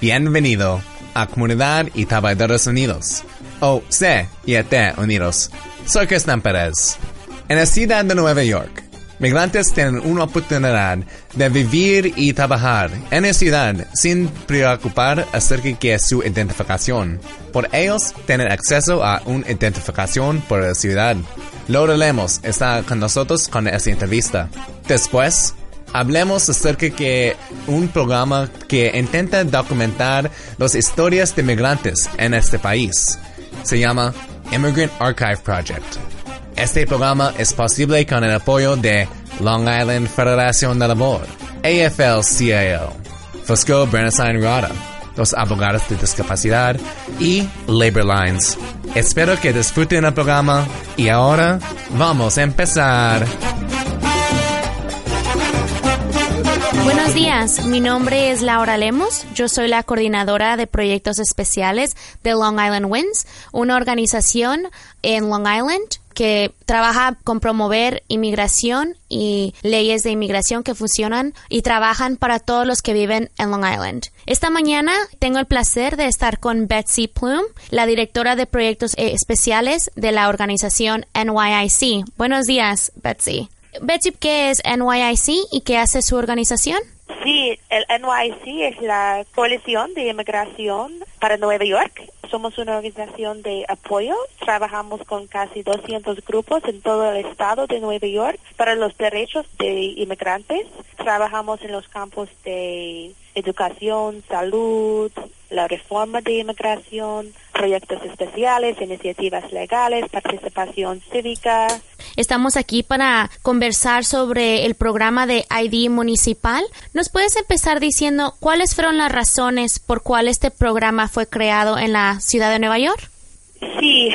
Bienvenido a Comunidad y Trabajadores Unidos, o C y T Unidos. Soy Cristian Pérez. En la ciudad de Nueva York, migrantes tienen una oportunidad de vivir y trabajar en la ciudad sin preocupar acerca de su identificación. Por ellos tienen acceso a una identificación por la ciudad. Laura Lemos está con nosotros con esta entrevista. Después, Hablemos acerca de un programa que intenta documentar las historias de migrantes en este país. Se llama Immigrant Archive Project. Este programa es posible con el apoyo de Long Island Federación de Labor, AFL-CIO, Fosco Bernstein Rada, los abogados de discapacidad y Labor Lines. Espero que disfruten el programa y ahora vamos a empezar. Buenos días, mi nombre es Laura Lemos, yo soy la coordinadora de proyectos especiales de Long Island Winds, una organización en Long Island que trabaja con promover inmigración y leyes de inmigración que funcionan y trabajan para todos los que viven en Long Island. Esta mañana tengo el placer de estar con Betsy Plume, la directora de proyectos eh, especiales de la organización NYIC. Buenos días, Betsy. Betsy, ¿qué es NYIC y qué hace su organización? Sí, el NYC es la Coalición de Inmigración para Nueva York. Somos una organización de apoyo. Trabajamos con casi 200 grupos en todo el estado de Nueva York para los derechos de inmigrantes. Trabajamos en los campos de educación, salud, la reforma de inmigración, proyectos especiales, iniciativas legales, participación cívica. Estamos aquí para conversar sobre el programa de ID municipal. ¿Nos puedes empezar diciendo cuáles fueron las razones por cuál este programa fue creado en la ciudad de Nueva York? Sí,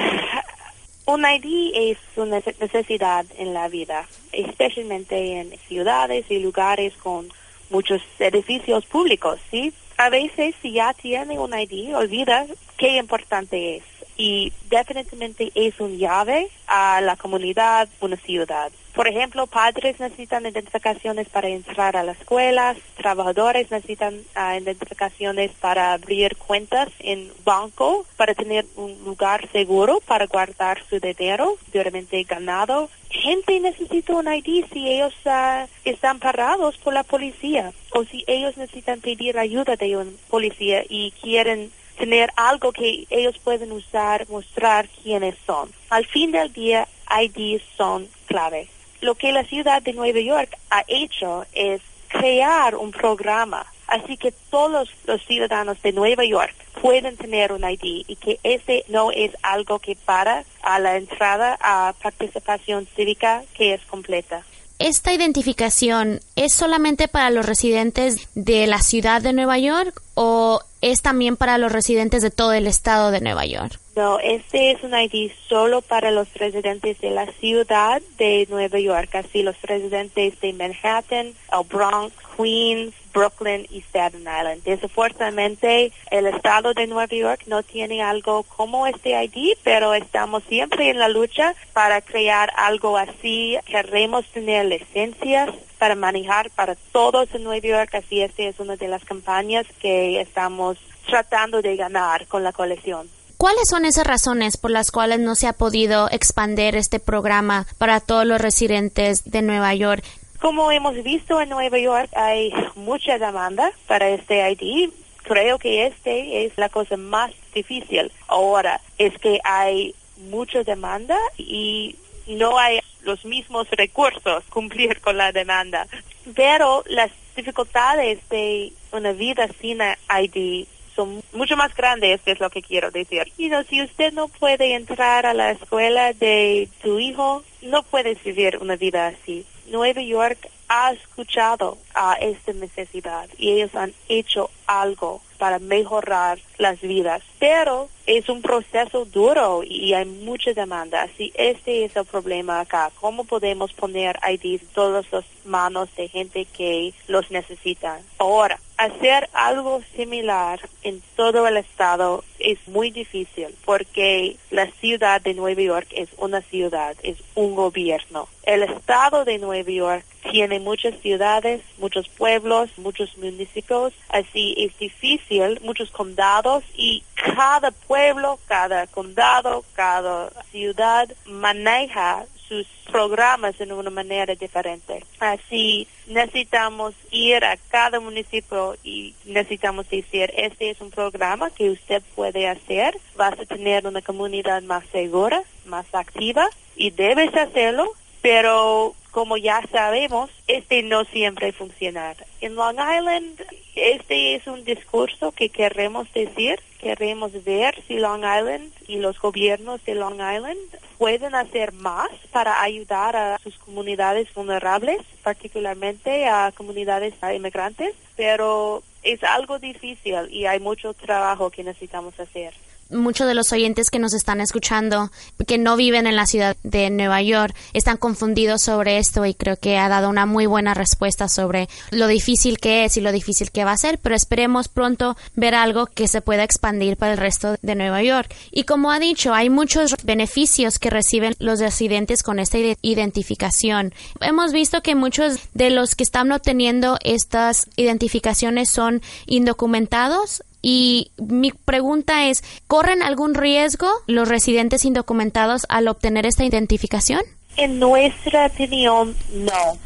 un ID es una necesidad en la vida, especialmente en ciudades y lugares con muchos edificios públicos, ¿sí? A veces si ya tiene un ID, olvida qué importante es y definitivamente es un llave a la comunidad, una ciudad. Por ejemplo, padres necesitan identificaciones para entrar a las escuelas, trabajadores necesitan uh, identificaciones para abrir cuentas en banco, para tener un lugar seguro para guardar su dinero duramente ganado. Gente necesita un ID si ellos uh, están parados por la policía o si ellos necesitan pedir ayuda de un policía y quieren tener algo que ellos pueden usar, mostrar quiénes son. Al fin del día, IDs son clave. Lo que la ciudad de Nueva York ha hecho es crear un programa, así que todos los ciudadanos de Nueva York pueden tener un ID y que ese no es algo que para a la entrada a participación cívica que es completa. ¿Esta identificación es solamente para los residentes de la ciudad de Nueva York o es también para los residentes de todo el estado de Nueva York? No, este es un ID solo para los residentes de la ciudad de Nueva York, así los residentes de Manhattan, el Bronx, Queens, Brooklyn y Staten Island. Desafortunadamente, el estado de Nueva York no tiene algo como este ID, pero estamos siempre en la lucha para crear algo así. Queremos tener licencias para manejar para todos en Nueva York, así esta es una de las campañas que estamos tratando de ganar con la colección. ¿Cuáles son esas razones por las cuales no se ha podido expandir este programa para todos los residentes de Nueva York? Como hemos visto en Nueva York, hay mucha demanda para este ID. Creo que este es la cosa más difícil ahora, es que hay mucha demanda y no hay los mismos recursos cumplir con la demanda. Pero las dificultades de una vida sin ID son mucho más grandes, es lo que quiero decir. Y no, si usted no puede entrar a la escuela de su hijo, no puede vivir una vida así. Nueva York ha escuchado a esta necesidad y ellos han hecho algo para mejorar las vidas. Pero es un proceso duro y hay mucha demanda. Así, este es el problema acá. ¿Cómo podemos poner IDs en todas las manos de gente que los necesita? Ahora, hacer algo similar en todo el estado es muy difícil porque la ciudad de Nueva York es una ciudad, es un gobierno. El estado de Nueva York tiene muchas ciudades, muchos pueblos, muchos municipios, así es difícil, muchos condados y cada pueblo, cada condado, cada ciudad maneja sus programas en una manera diferente. Así necesitamos ir a cada municipio y necesitamos decir, este es un programa que usted puede hacer, vas a tener una comunidad más segura, más activa y debes hacerlo, pero como ya sabemos, este no siempre funciona. En Long Island, este es un discurso que queremos decir, queremos ver si Long Island y los gobiernos de Long Island pueden hacer más para ayudar a sus comunidades vulnerables, particularmente a comunidades inmigrantes, pero es algo difícil y hay mucho trabajo que necesitamos hacer muchos de los oyentes que nos están escuchando, que no viven en la ciudad de Nueva York, están confundidos sobre esto y creo que ha dado una muy buena respuesta sobre lo difícil que es y lo difícil que va a ser, pero esperemos pronto ver algo que se pueda expandir para el resto de Nueva York. Y como ha dicho, hay muchos beneficios que reciben los residentes con esta identificación. Hemos visto que muchos de los que están obteniendo estas identificaciones son indocumentados y mi pregunta es, ¿corren algún riesgo los residentes indocumentados al obtener esta identificación? En nuestra opinión, no.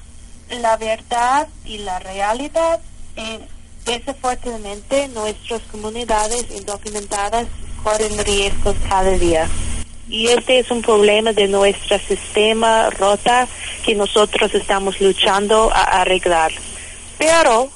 La verdad y la realidad es, desafortunadamente, nuestras comunidades indocumentadas corren riesgos cada día. Y este es un problema de nuestro sistema rota que nosotros estamos luchando a arreglar. Pero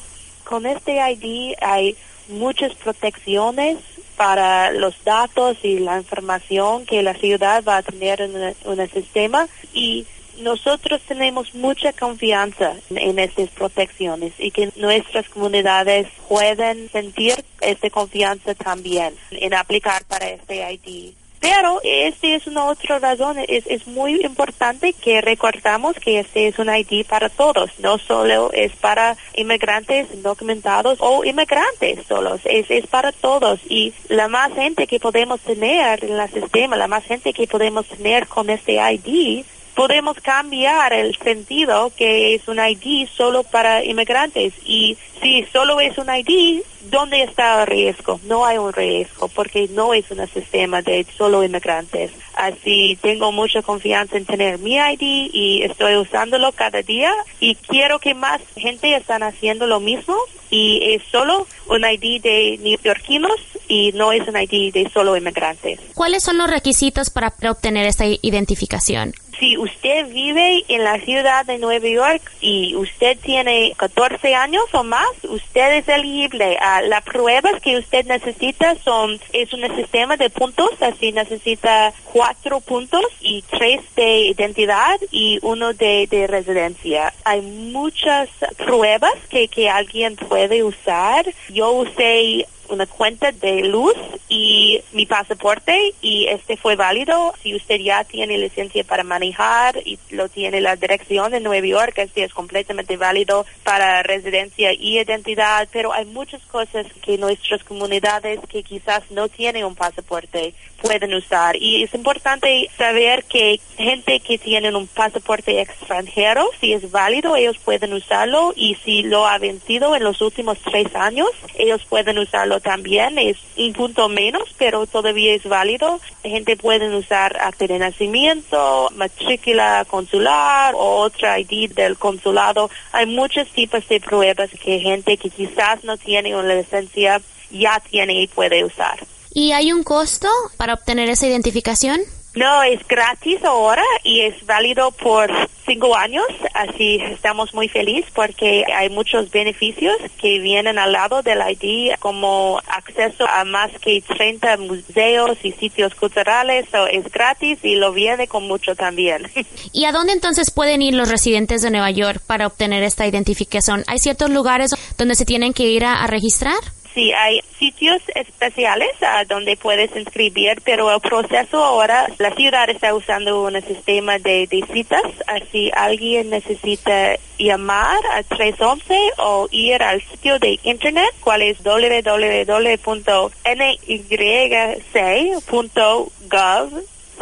con este ID hay muchas protecciones para los datos y la información que la ciudad va a tener en, un sistema y nosotros tenemos mucha confianza en estas protecciones y que nuestras comunidades pueden sentir esta confianza también en aplicar para este ID. Pero esta es una otra razón, es, es muy importante que recordamos que este es un ID para todos, no solo es para inmigrantes documentados o inmigrantes solos, es, es para todos. Y la más gente que podemos tener en el sistema, la más gente que podemos tener con este ID podemos cambiar el sentido que es un ID solo para inmigrantes. Y si solo es un ID, ¿dónde está el riesgo? No hay un riesgo porque no es un sistema de solo inmigrantes. Así tengo mucha confianza en tener mi ID y estoy usándolo cada día y quiero que más gente están haciendo lo mismo y es solo un ID de neoyorquinos y no es un ID de solo inmigrantes. ¿Cuáles son los requisitos para obtener esta identificación? si usted vive en la ciudad de Nueva York y usted tiene 14 años o más, usted es elegible. a las pruebas que usted necesita son, es un sistema de puntos, así necesita cuatro puntos y tres de identidad y uno de, de residencia. Hay muchas pruebas que, que alguien puede usar. Yo usé una cuenta de luz y mi pasaporte y este fue válido. Si usted ya tiene licencia para manejar y lo tiene la dirección de Nueva York, este es completamente válido para residencia y identidad, pero hay muchas cosas que nuestras comunidades que quizás no tienen un pasaporte pueden usar. Y es importante saber que gente que tiene un pasaporte extranjero, si es válido, ellos pueden usarlo. Y si lo ha vencido en los últimos tres años, ellos pueden usarlo también. Es un punto menos, pero todavía es válido. Gente puede usar acta de nacimiento, matrícula consular o otra ID del consulado. Hay muchos tipos de pruebas que gente que quizás no tiene una licencia ya tiene y puede usar. ¿Y hay un costo para obtener esa identificación? No, es gratis ahora y es válido por cinco años, así estamos muy felices porque hay muchos beneficios que vienen al lado del ID como acceso a más que 30 museos y sitios culturales, es gratis y lo viene con mucho también. ¿Y a dónde entonces pueden ir los residentes de Nueva York para obtener esta identificación? ¿Hay ciertos lugares donde se tienen que ir a registrar? Sí, hay sitios especiales ah, donde puedes inscribir, pero el proceso ahora, la ciudad está usando un sistema de, de citas. Así alguien necesita llamar a 311 o ir al sitio de internet, cual es www.nyc.gov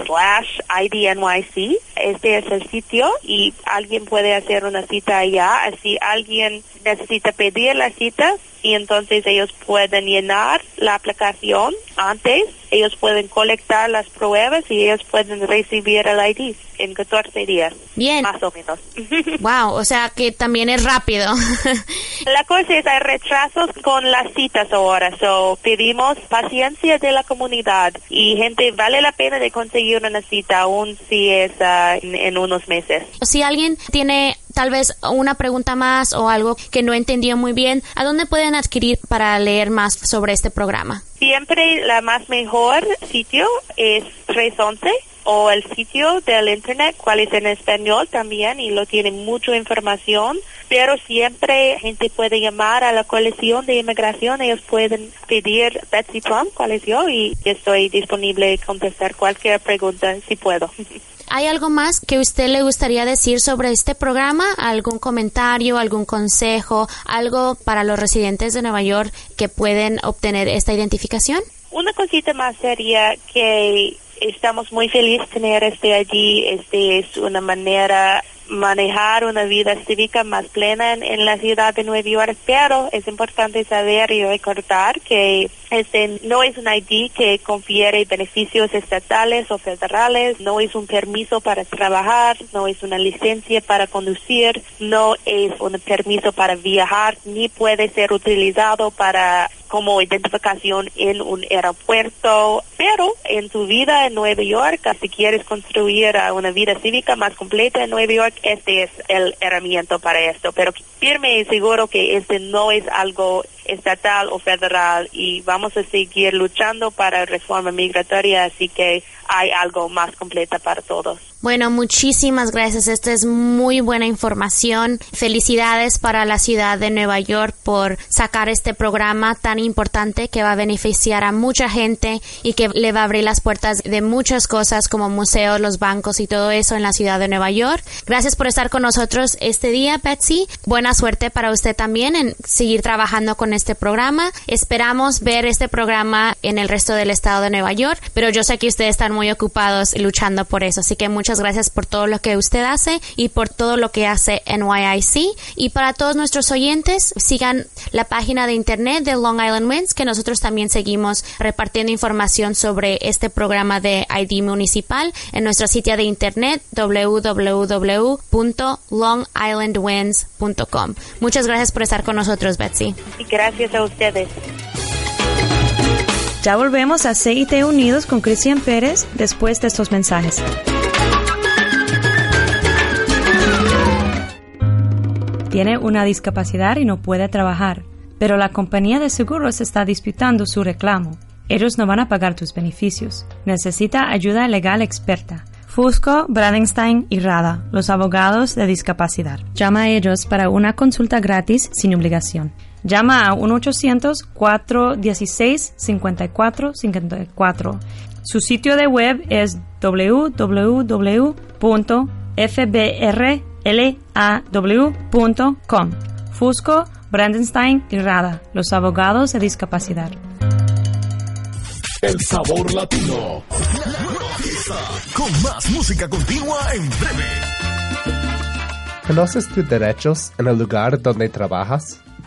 slash IDNYC. Este es el sitio y alguien puede hacer una cita allá. Así alguien necesita pedir la cita y entonces ellos pueden llenar la aplicación antes, ellos pueden colectar las pruebas y ellos pueden recibir el ID en 14 días. Bien. Más o menos. Wow, o sea que también es rápido. La cosa es, hay retrasos con las citas ahora, so pedimos paciencia de la comunidad y gente, vale la pena de conseguir una cita aún si es ah, en, en unos meses. si alguien tiene tal vez una pregunta más o algo que no entendió muy bien, ¿a dónde pueden adquirir para leer más sobre este programa? Siempre la más mejor sitio es 311 o el sitio del internet, cual es en español también y lo tiene mucha información, pero siempre gente puede llamar a la coalición de inmigración, ellos pueden pedir Betsy Plum, cual es yo, y estoy disponible a contestar cualquier pregunta si puedo. ¿Hay algo más que usted le gustaría decir sobre este programa? ¿Algún comentario, algún consejo, algo para los residentes de Nueva York que pueden obtener esta identificación? Una cosita más sería que estamos muy felices de tener este allí. Este es una manera manejar una vida cívica más plena en, en, la ciudad de Nueva York, pero es importante saber y recordar que este no es un ID que confiere beneficios estatales o federales, no es un permiso para trabajar, no es una licencia para conducir, no es un permiso para viajar, ni puede ser utilizado para como identificación en un aeropuerto, pero en tu vida en Nueva York, si quieres construir una vida cívica más completa en Nueva York, este es el herramienta para esto. Pero firme y seguro que este no es algo estatal o federal y vamos a seguir luchando para reforma migratoria, así que hay algo más completa para todos. Bueno, muchísimas gracias. Esta es muy buena información. Felicidades para la ciudad de Nueva York por sacar este programa tan importante que va a beneficiar a mucha gente y que le va a abrir las puertas de muchas cosas como museos, los bancos y todo eso en la ciudad de Nueva York. Gracias por estar con nosotros este día, Betsy. Buena suerte para usted también en seguir trabajando con este programa. Esperamos ver este programa en el resto del estado de Nueva York, pero yo sé que ustedes están muy ocupados luchando por eso, así que muchas gracias por todo lo que usted hace y por todo lo que hace NYIC. Y para todos nuestros oyentes, sigan la página de internet de Long Island Winds, que nosotros también seguimos repartiendo información sobre este programa de ID municipal en nuestra sitio de internet www.longislandwinds.com. Muchas gracias por estar con nosotros, Betsy. A ustedes. Ya volvemos a CIT Unidos con Cristian Pérez después de estos mensajes. Tiene una discapacidad y no puede trabajar, pero la compañía de seguros está disputando su reclamo. Ellos no van a pagar tus beneficios. Necesita ayuda legal experta. Fusco, Bradenstein y Rada, los abogados de discapacidad. Llama a ellos para una consulta gratis sin obligación. Llama a 1-800-416-5454. Su sitio de web es www.fbrlaw.com. Fusco, Brandenstein y Rada, los abogados de discapacidad. El sabor latino. Con más música continua en breve. ¿Conoces tus derechos en el lugar donde trabajas?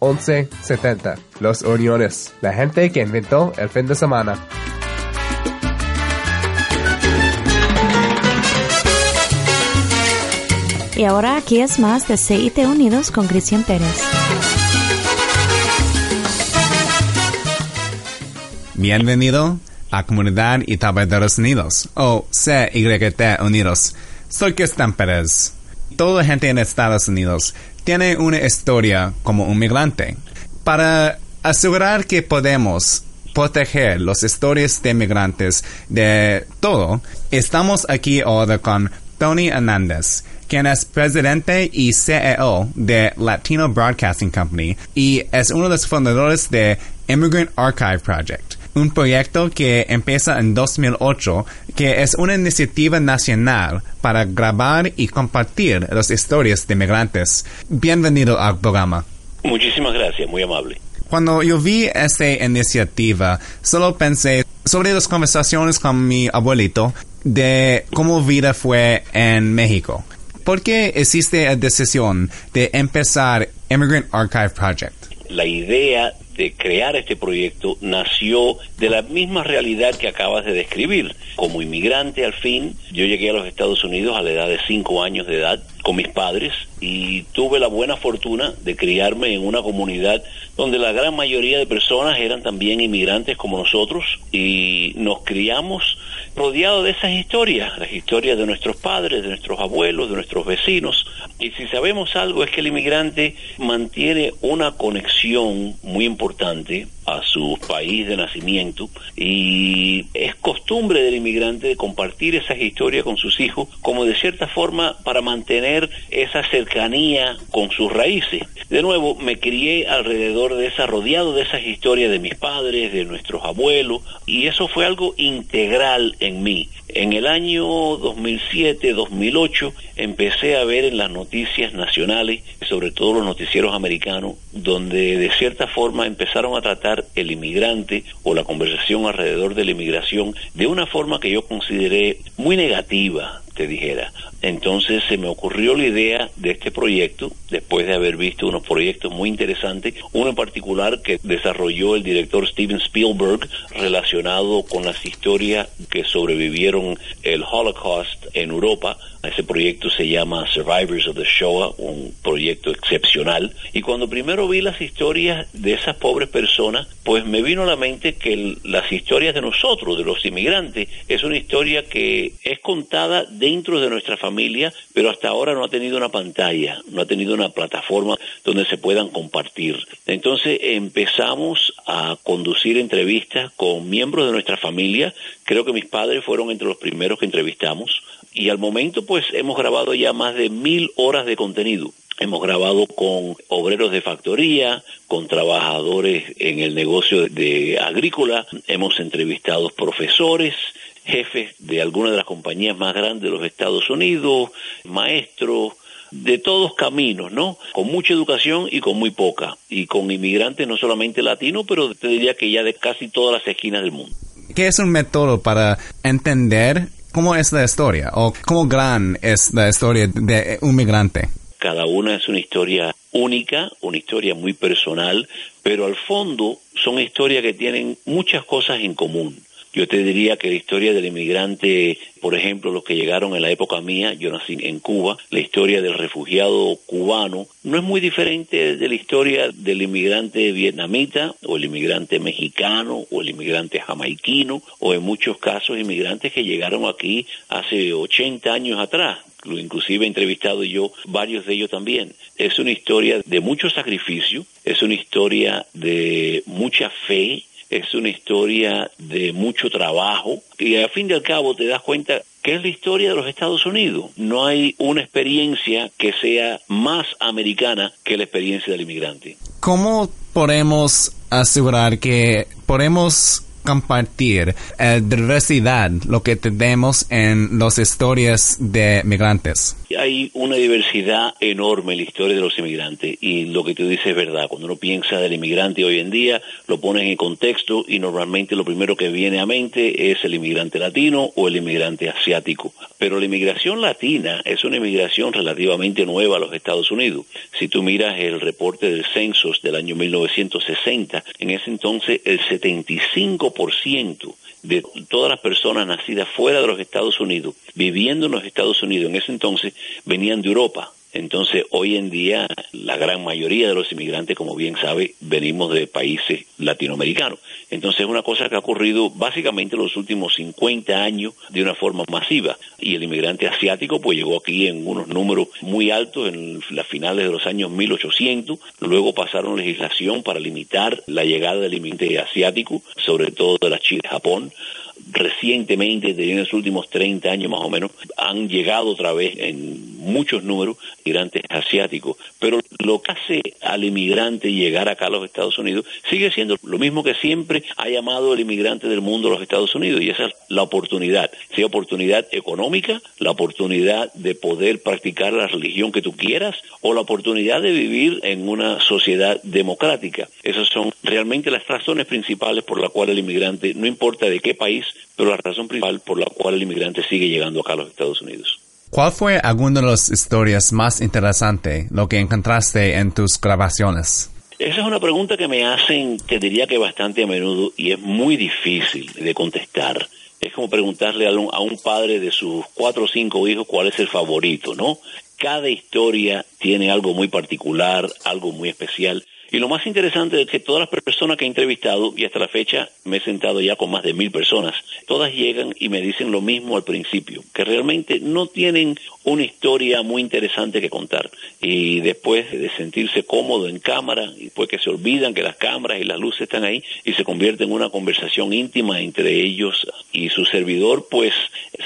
1170. Los Uniones. La gente que inventó el fin de semana. Y ahora aquí es más de CIT Unidos con Cristian Pérez. Bienvenido a Comunidad y Trabajadores Unidos, o CYT Unidos. Soy Cristian Pérez. Toda gente en Estados Unidos tiene una historia como un migrante. Para asegurar que podemos proteger las historias de migrantes de todo, estamos aquí ahora con Tony Hernández, quien es presidente y CEO de Latino Broadcasting Company y es uno de los fundadores de Immigrant Archive Project, un proyecto que empieza en 2008 que es una iniciativa nacional para grabar y compartir las historias de migrantes. Bienvenido al programa. Muchísimas gracias, muy amable. Cuando yo vi esta iniciativa, solo pensé sobre las conversaciones con mi abuelito de cómo vida fue en México. ¿Por qué existe la decisión de empezar Immigrant Archive Project? La idea de crear este proyecto nació de la misma realidad que acabas de describir. Como inmigrante al fin, yo llegué a los Estados Unidos a la edad de cinco años de edad con mis padres y tuve la buena fortuna de criarme en una comunidad donde la gran mayoría de personas eran también inmigrantes como nosotros y nos criamos rodeados de esas historias, las historias de nuestros padres, de nuestros abuelos, de nuestros vecinos. Y si sabemos algo es que el inmigrante mantiene una conexión muy importante a su país de nacimiento y es costumbre del inmigrante de compartir esas historias con sus hijos como de cierta forma para mantener esa cercanía con sus raíces. De nuevo, me crié alrededor de esa, rodeado de esas historias de mis padres, de nuestros abuelos y eso fue algo integral en mí. En el año 2007-2008 empecé a ver en las noticias nacionales, sobre todo los noticieros americanos, donde de cierta forma empezaron a tratar el inmigrante o la conversación alrededor de la inmigración de una forma que yo consideré muy negativa, dijera. Entonces se me ocurrió la idea de este proyecto, después de haber visto unos proyectos muy interesantes, uno en particular que desarrolló el director Steven Spielberg relacionado con las historias que sobrevivieron el Holocaust en Europa. Ese proyecto se llama Survivors of the Shoah, un proyecto excepcional. Y cuando primero vi las historias de esas pobres personas, pues me vino a la mente que las historias de nosotros, de los inmigrantes, es una historia que es contada dentro de nuestra familia, pero hasta ahora no ha tenido una pantalla, no ha tenido una plataforma donde se puedan compartir. Entonces empezamos a conducir entrevistas con miembros de nuestra familia. Creo que mis padres fueron entre los primeros que entrevistamos. Y al momento, pues, hemos grabado ya más de mil horas de contenido. Hemos grabado con obreros de factoría, con trabajadores en el negocio de agrícola, hemos entrevistado profesores, jefes de algunas de las compañías más grandes de los Estados Unidos, maestros, de todos caminos, ¿no? Con mucha educación y con muy poca. Y con inmigrantes no solamente latinos, pero te diría que ya de casi todas las esquinas del mundo. ¿Qué es un método para entender cómo es la historia o cómo gran es la historia de un migrante? Cada una es una historia única, una historia muy personal, pero al fondo son historias que tienen muchas cosas en común. Yo te diría que la historia del inmigrante, por ejemplo, los que llegaron en la época mía, yo nací en Cuba, la historia del refugiado cubano, no es muy diferente de la historia del inmigrante vietnamita o el inmigrante mexicano o el inmigrante jamaiquino o en muchos casos inmigrantes que llegaron aquí hace 80 años atrás, inclusive he entrevistado yo varios de ellos también. Es una historia de mucho sacrificio, es una historia de mucha fe, es una historia de mucho trabajo y al fin y al cabo te das cuenta que es la historia de los Estados Unidos. No hay una experiencia que sea más americana que la experiencia del inmigrante. ¿Cómo podemos asegurar que podemos compartir la diversidad, lo que tenemos en las historias de migrantes? Hay una diversidad enorme en la historia de los inmigrantes y lo que tú dices es verdad. Cuando uno piensa del inmigrante hoy en día, lo pones en contexto y normalmente lo primero que viene a mente es el inmigrante latino o el inmigrante asiático. Pero la inmigración latina es una inmigración relativamente nueva a los Estados Unidos. Si tú miras el reporte del census del año 1960, en ese entonces el 75% de todas las personas nacidas fuera de los Estados Unidos, viviendo en los Estados Unidos en ese entonces, venían de Europa. Entonces, hoy en día, la gran mayoría de los inmigrantes, como bien sabe, venimos de países latinoamericanos. Entonces, es una cosa que ha ocurrido básicamente en los últimos 50 años de una forma masiva. Y el inmigrante asiático, pues llegó aquí en unos números muy altos en las finales de los años 1800. Luego pasaron legislación para limitar la llegada del inmigrante asiático, sobre todo de la China y Japón recientemente, en los últimos 30 años más o menos, han llegado otra vez en muchos números migrantes asiáticos. Pero lo que hace al inmigrante llegar acá a los Estados Unidos sigue siendo lo mismo que siempre ha llamado el inmigrante del mundo a los Estados Unidos, y esa es la oportunidad. Sea oportunidad económica, la oportunidad de poder practicar la religión que tú quieras, o la oportunidad de vivir en una sociedad democrática. Esas son realmente las razones principales por las cuales el inmigrante, no importa de qué país, pero la razón principal por la cual el inmigrante sigue llegando acá a los Estados Unidos. ¿Cuál fue alguna de las historias más interesantes, lo que encontraste en tus grabaciones? Esa es una pregunta que me hacen, que diría que bastante a menudo, y es muy difícil de contestar. Es como preguntarle a un, a un padre de sus cuatro o cinco hijos cuál es el favorito, ¿no? Cada historia tiene algo muy particular, algo muy especial. Y lo más interesante es que todas las personas que he entrevistado, y hasta la fecha me he sentado ya con más de mil personas, todas llegan y me dicen lo mismo al principio, que realmente no tienen una historia muy interesante que contar. Y después de sentirse cómodo en cámara, y después que se olvidan que las cámaras y las luces están ahí, y se convierte en una conversación íntima entre ellos y su servidor, pues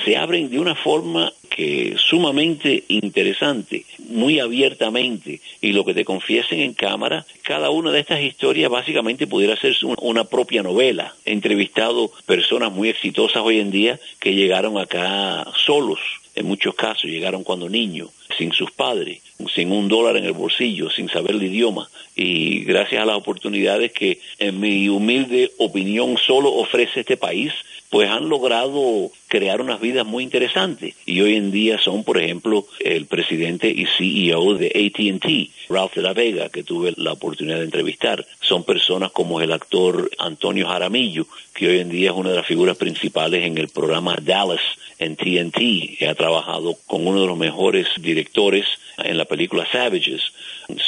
se abren de una forma que sumamente interesante, muy abiertamente, y lo que te confiesen en cámara, cada una de estas historias básicamente pudiera ser una propia novela. He entrevistado personas muy exitosas hoy en día que llegaron acá solos, en muchos casos llegaron cuando niños, sin sus padres, sin un dólar en el bolsillo, sin saber el idioma. Y gracias a las oportunidades que, en mi humilde opinión, solo ofrece este país, pues han logrado crear unas vidas muy interesantes. Y hoy en día son, por ejemplo, el presidente y CEO de ATT, Ralph de la Vega, que tuve la oportunidad de entrevistar. Son personas como el actor Antonio Jaramillo, que hoy en día es una de las figuras principales en el programa Dallas en TNT. Ha trabajado con uno de los mejores directores en la película Savages.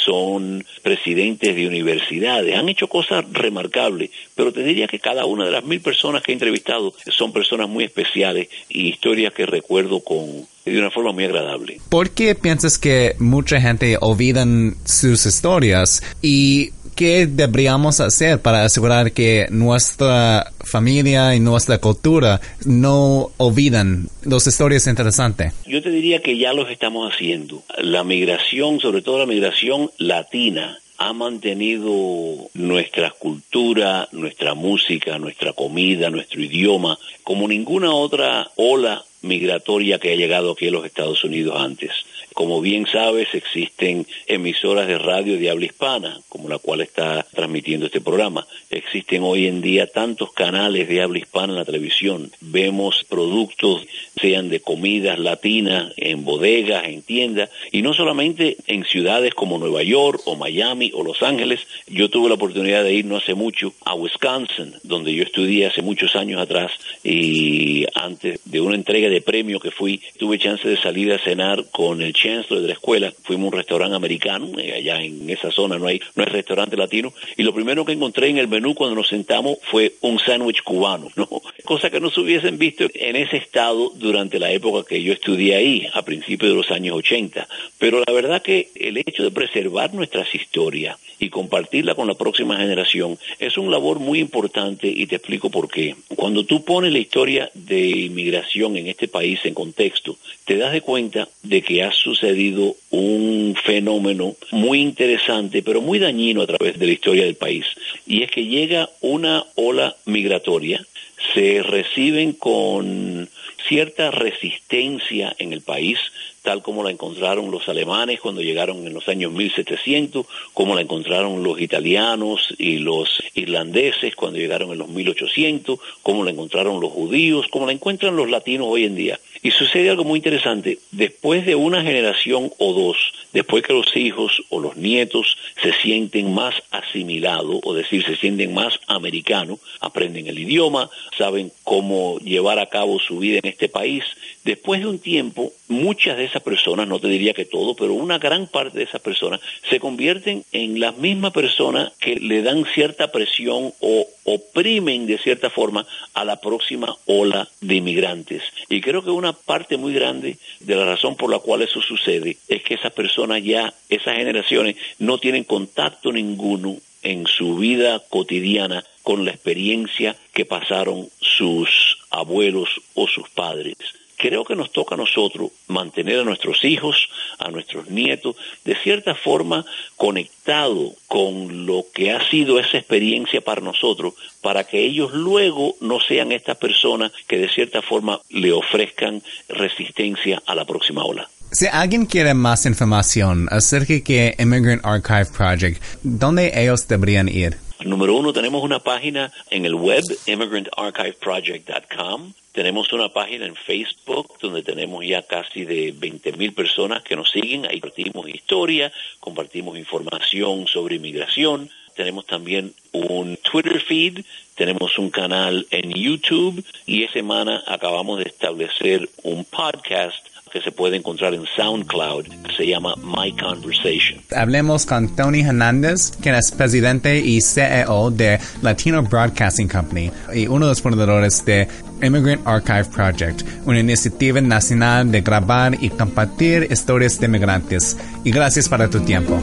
Son presidentes de universidades, han hecho cosas remarcables, pero te diría que cada una de las mil personas que he entrevistado son personas muy especiales y historias que recuerdo con de una forma muy agradable. ¿Por qué piensas que mucha gente olvidan sus historias y qué deberíamos hacer para asegurar que nuestra familia y nuestra cultura no olvidan las historias interesantes? Yo te diría que ya los estamos haciendo. La migración, sobre todo la migración latina, ha mantenido nuestra cultura, nuestra música, nuestra comida, nuestro idioma, como ninguna otra ola migratoria que ha llegado aquí a los Estados Unidos antes. Como bien sabes, existen emisoras de radio de habla hispana, como la cual está transmitiendo este programa. Existen hoy en día tantos canales de habla hispana en la televisión. Vemos productos, sean de comidas latinas, en bodegas, en tiendas, y no solamente en ciudades como Nueva York o Miami o Los Ángeles. Yo tuve la oportunidad de ir no hace mucho a Wisconsin, donde yo estudié hace muchos años atrás, y antes de una entrega de premio que fui, tuve chance de salir a cenar con el chancellor de la escuela. Fuimos a un restaurante americano, eh, allá en esa zona no hay, no hay restaurante latino, y lo primero que encontré en el menú cuando nos sentamos fue un sándwich cubano, ¿no? Cosa que no se hubiesen visto en ese estado durante la época que yo estudié ahí, a principios de los años 80. Pero la verdad que el hecho de preservar nuestras historias y compartirla con la próxima generación es un labor muy importante y te explico por qué. Cuando tú pones la historia de inmigración en este país en contexto, te das de cuenta de que ha sucedido un fenómeno muy interesante, pero muy dañino a través de la historia del país. Y es que llega una ola migratoria, se reciben con cierta resistencia en el país, tal como la encontraron los alemanes cuando llegaron en los años 1700, como la encontraron los italianos y los irlandeses cuando llegaron en los 1800, como la encontraron los judíos, como la encuentran los latinos hoy en día. Y sucede algo muy interesante, después de una generación o dos, después que los hijos o los nietos se sienten más asimilados, o decir, se sienten más americanos, aprenden el idioma, saben cómo llevar a cabo su vida en este país, después de un tiempo, muchas de esas personas, no te diría que todo, pero una gran parte de esas personas se convierten en las mismas personas que le dan cierta presión o oprimen de cierta forma a la próxima ola de inmigrantes. Y creo que una parte muy grande de la razón por la cual eso sucede es que esas personas ya, esas generaciones, no tienen contacto ninguno en su vida cotidiana con la experiencia que pasaron sus abuelos o sus padres. Creo que nos toca a nosotros mantener a nuestros hijos, a nuestros nietos, de cierta forma conectado con lo que ha sido esa experiencia para nosotros, para que ellos luego no sean estas personas que de cierta forma le ofrezcan resistencia a la próxima ola. Si alguien quiere más información acerca de Immigrant Archive Project, ¿dónde ellos deberían ir? Número uno, tenemos una página en el web, immigrantarchiveproject.com. Tenemos una página en Facebook donde tenemos ya casi de 20.000 personas que nos siguen. Ahí compartimos historia, compartimos información sobre inmigración. Tenemos también un Twitter feed, tenemos un canal en YouTube y esta semana acabamos de establecer un podcast que se puede encontrar en SoundCloud, se llama My Conversation. Hablemos con Tony Hernández, quien es presidente y CEO de Latino Broadcasting Company y uno de los fundadores de Immigrant Archive Project, una iniciativa nacional de grabar y compartir historias de inmigrantes. Y gracias para tu tiempo.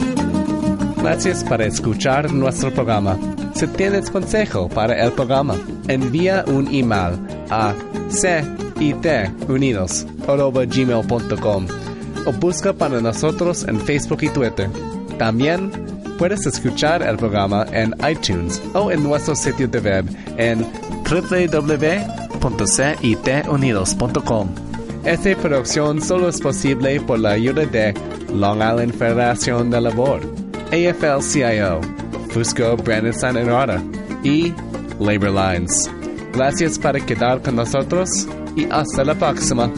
Gracias por escuchar nuestro programa. Si tienes consejo para el programa, envía un email a citunidos.gmail.com o busca para nosotros en Facebook y Twitter. También puedes escuchar el programa en iTunes o en nuestro sitio de web en www.citunidos.com. Esta producción solo es posible por la ayuda de Long Island Federación de Labor, AFL-CIO, Fusco Brandon San y Labor Lines. Gracias por quedar con nosotros y hasta la próxima.